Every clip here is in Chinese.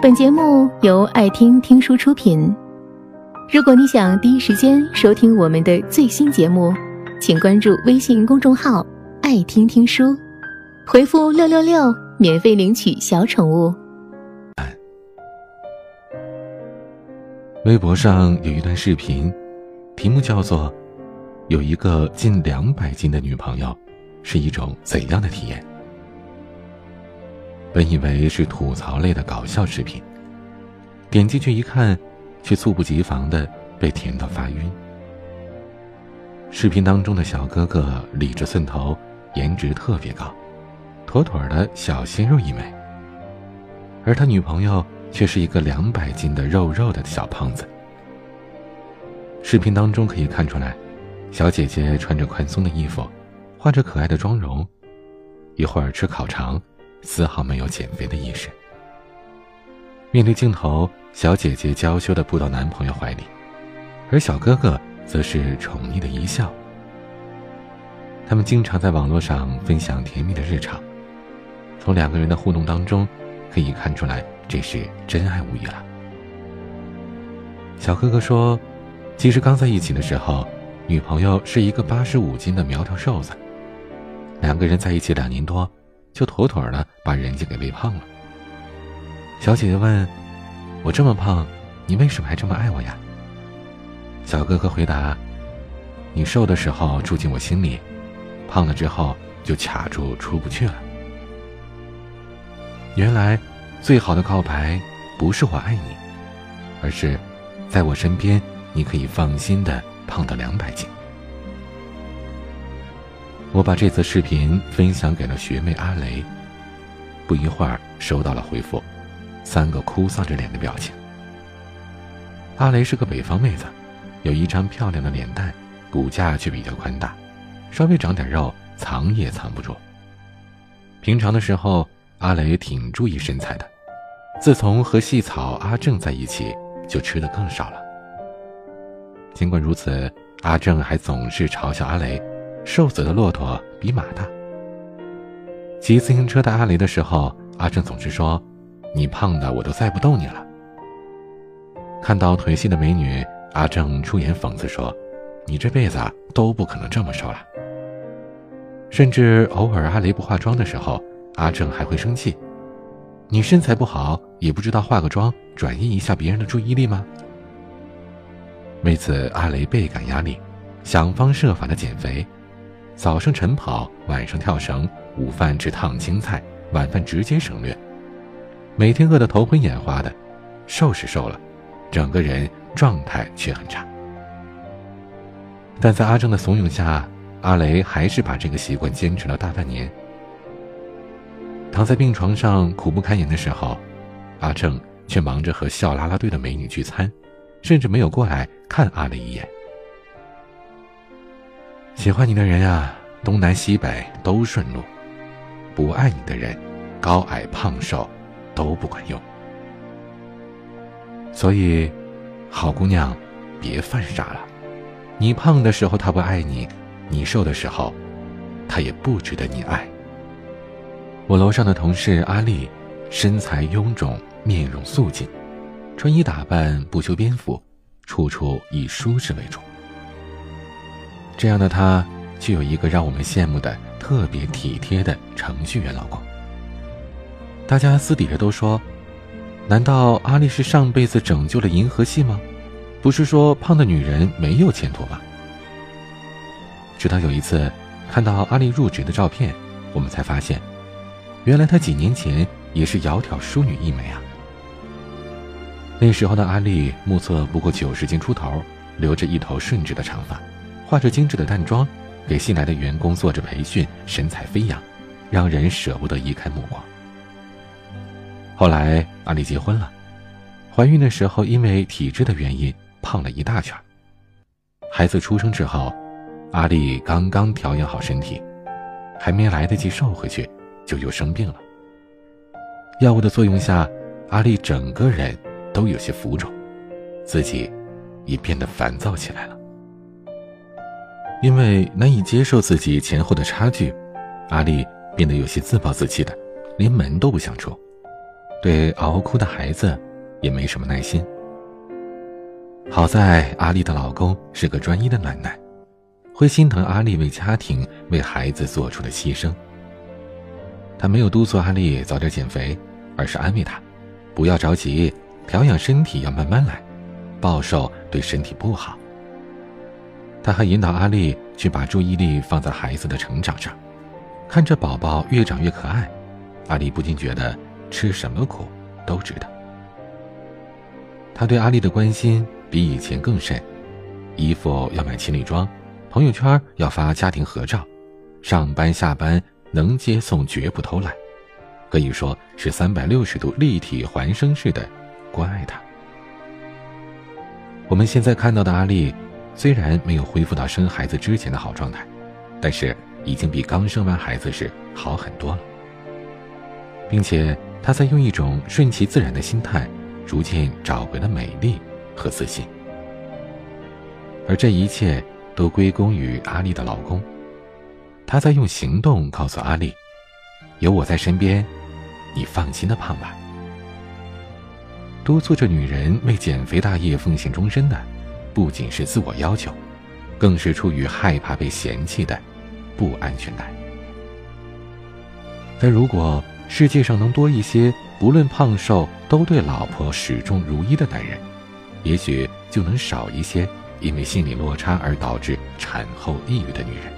本节目由爱听听书出品。如果你想第一时间收听我们的最新节目，请关注微信公众号“爱听听书”，回复“六六六”免费领取小宠物。微博上有一段视频，题目叫做“有一个近两百斤的女朋友，是一种怎样的体验？”本以为是吐槽类的搞笑视频，点进去一看，却猝不及防的被甜到发晕。视频当中的小哥哥理着寸头，颜值特别高，妥妥的小鲜肉一枚。而他女朋友却是一个两百斤的肉肉的小胖子。视频当中可以看出来，小姐姐穿着宽松的衣服，化着可爱的妆容，一会儿吃烤肠。丝毫没有减肥的意识。面对镜头，小姐姐娇羞地扑到男朋友怀里，而小哥哥则是宠溺的一笑。他们经常在网络上分享甜蜜的日常，从两个人的互动当中，可以看出来这是真爱无疑了。小哥哥说：“其实刚在一起的时候，女朋友是一个八十五斤的苗条瘦子，两个人在一起两年多。”就妥妥的把人家给喂胖了。小姐姐问：“我这么胖，你为什么还这么爱我呀？”小哥哥回答：“你瘦的时候住进我心里，胖了之后就卡住出不去了。”原来，最好的告白不是我爱你，而是在我身边，你可以放心的胖到两百斤。我把这则视频分享给了学妹阿雷，不一会儿收到了回复，三个哭丧着脸的表情。阿雷是个北方妹子，有一张漂亮的脸蛋，骨架却比较宽大，稍微长点肉藏也藏不住。平常的时候，阿雷挺注意身材的，自从和细草阿正在一起，就吃的更少了。尽管如此，阿正还总是嘲笑阿雷。瘦死的骆驼比马大。骑自行车带阿雷的时候，阿正总是说：“你胖的我都载不动你了。”看到腿细的美女，阿正出言讽刺说：“你这辈子都不可能这么瘦了。”甚至偶尔阿雷不化妆的时候，阿正还会生气：“你身材不好也不知道化个妆转移一下别人的注意力吗？”为此，阿雷倍感压力，想方设法的减肥。早上晨跑，晚上跳绳，午饭吃烫青菜，晚饭直接省略。每天饿得头昏眼花的，瘦是瘦了，整个人状态却很差。但在阿正的怂恿下，阿雷还是把这个习惯坚持了大半年。躺在病床上苦不堪言的时候，阿正却忙着和笑拉拉队的美女聚餐，甚至没有过来看阿雷一眼。喜欢你的人呀，东南西北都顺路；不爱你的人，高矮胖瘦都不管用。所以，好姑娘，别犯傻了。你胖的时候他不爱你，你瘦的时候，他也不值得你爱。我楼上的同事阿丽，身材臃肿，面容素净，穿衣打扮不修边幅，处处以舒适为主。这样的他，就有一个让我们羡慕的特别体贴的程序员老公。大家私底下都说，难道阿丽是上辈子拯救了银河系吗？不是说胖的女人没有前途吗？直到有一次看到阿丽入职的照片，我们才发现，原来她几年前也是窈窕淑女一枚啊。那时候的阿丽目测不过九十斤出头，留着一头顺直的长发。化着精致的淡妆，给新来的员工做着培训，神采飞扬，让人舍不得移开目光。后来阿丽结婚了，怀孕的时候因为体质的原因胖了一大圈。孩子出生之后，阿丽刚刚调养好身体，还没来得及瘦回去，就又生病了。药物的作用下，阿丽整个人都有些浮肿，自己也变得烦躁起来了。因为难以接受自己前后的差距，阿丽变得有些自暴自弃的，连门都不想出。对嗷哭的孩子也没什么耐心。好在阿丽的老公是个专一的奶奶，会心疼阿丽为家庭、为孩子做出的牺牲。他没有督促阿丽早点减肥，而是安慰她：“不要着急，调养身体要慢慢来，暴瘦对身体不好。”他还引导阿丽去把注意力放在孩子的成长上，看着宝宝越长越可爱，阿丽不禁觉得吃什么苦都值得。他对阿丽的关心。比以前更甚，衣服要买情侣装，朋友圈要发家庭合照，上班下班能接送绝不偷懒，可以说是三百六十度立体环生式的关爱他。我们现在看到的阿丽，虽然没有恢复到生孩子之前的好状态，但是已经比刚生完孩子时好很多了，并且她在用一种顺其自然的心态，逐渐找回了美丽。和自信，而这一切都归功于阿丽的老公。他在用行动告诉阿丽：“有我在身边，你放心的胖吧。”督促着女人为减肥大业奉献终身的，不仅是自我要求，更是出于害怕被嫌弃的不安全感。但如果世界上能多一些不论胖瘦都对老婆始终如一的男人，也许就能少一些因为心理落差而导致产后抑郁的女人。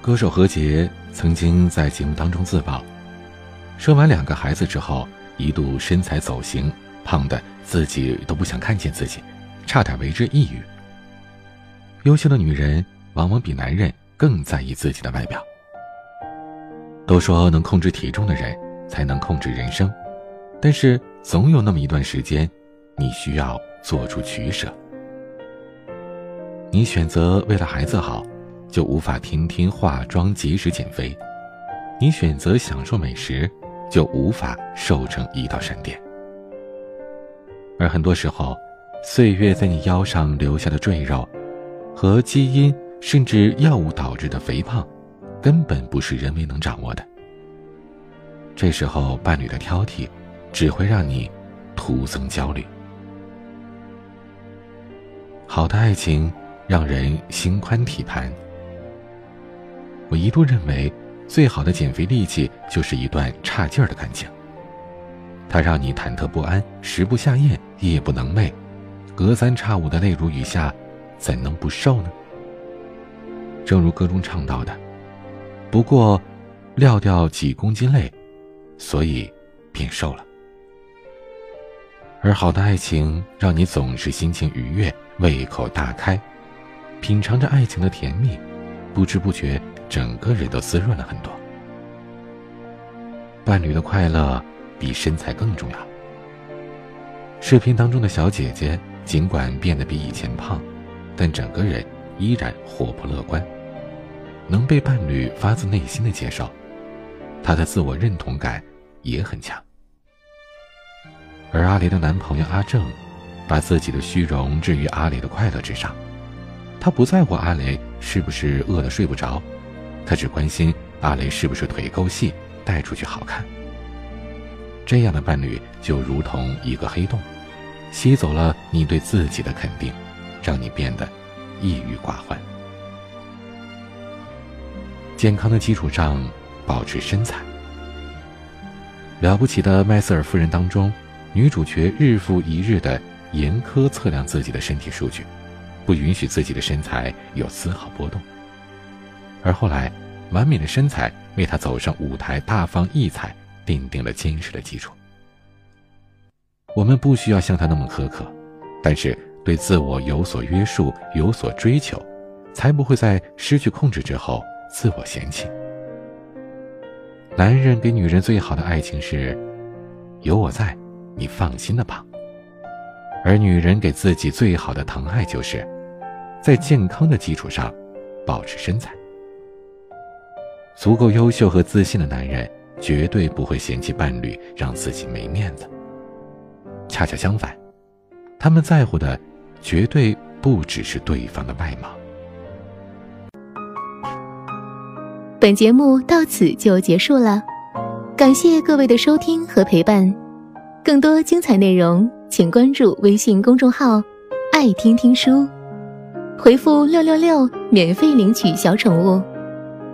歌手何洁曾经在节目当中自曝，生完两个孩子之后，一度身材走形，胖的自己都不想看见自己，差点为之抑郁。优秀的女人往往比男人更在意自己的外表。都说能控制体重的人，才能控制人生。但是总有那么一段时间，你需要做出取舍。你选择为了孩子好，就无法天天化妆、及时减肥；你选择享受美食，就无法瘦成一道闪电。而很多时候，岁月在你腰上留下的赘肉，和基因甚至药物导致的肥胖，根本不是人为能掌握的。这时候，伴侣的挑剔。只会让你徒增焦虑。好的爱情让人心宽体盘。我一度认为，最好的减肥利器就是一段差劲儿的感情。它让你忐忑不安，食不下咽，夜不能寐，隔三差五的泪如雨下，怎能不瘦呢？正如歌中唱到的：“不过，撂掉几公斤泪，所以变瘦了。”而好的爱情让你总是心情愉悦，胃口大开，品尝着爱情的甜蜜，不知不觉整个人都滋润了很多。伴侣的快乐比身材更重要。视频当中的小姐姐尽管变得比以前胖，但整个人依然活泼乐观，能被伴侣发自内心的接受，她的自我认同感也很强。而阿雷的男朋友阿正，把自己的虚荣置于阿雷的快乐之上。他不在乎阿雷是不是饿得睡不着，他只关心阿雷是不是腿够细，带出去好看。这样的伴侣就如同一个黑洞，吸走了你对自己的肯定，让你变得抑郁寡欢。健康的基础上保持身材。了不起的麦瑟尔夫人当中。女主角日复一日的严苛测量自己的身体数据，不允许自己的身材有丝毫波动。而后来，完美的身材为她走上舞台大放异彩奠定了坚实的基础。我们不需要像他那么苛刻，但是对自我有所约束、有所追求，才不会在失去控制之后自我嫌弃。男人给女人最好的爱情是，有我在。你放心的胖，而女人给自己最好的疼爱，就是在健康的基础上保持身材。足够优秀和自信的男人，绝对不会嫌弃伴侣让自己没面子。恰恰相反，他们在乎的绝对不只是对方的外貌。本节目到此就结束了。感谢各位的收听和陪伴，更多精彩内容请关注微信公众号“爱听听书”，回复“六六六”免费领取小宠物。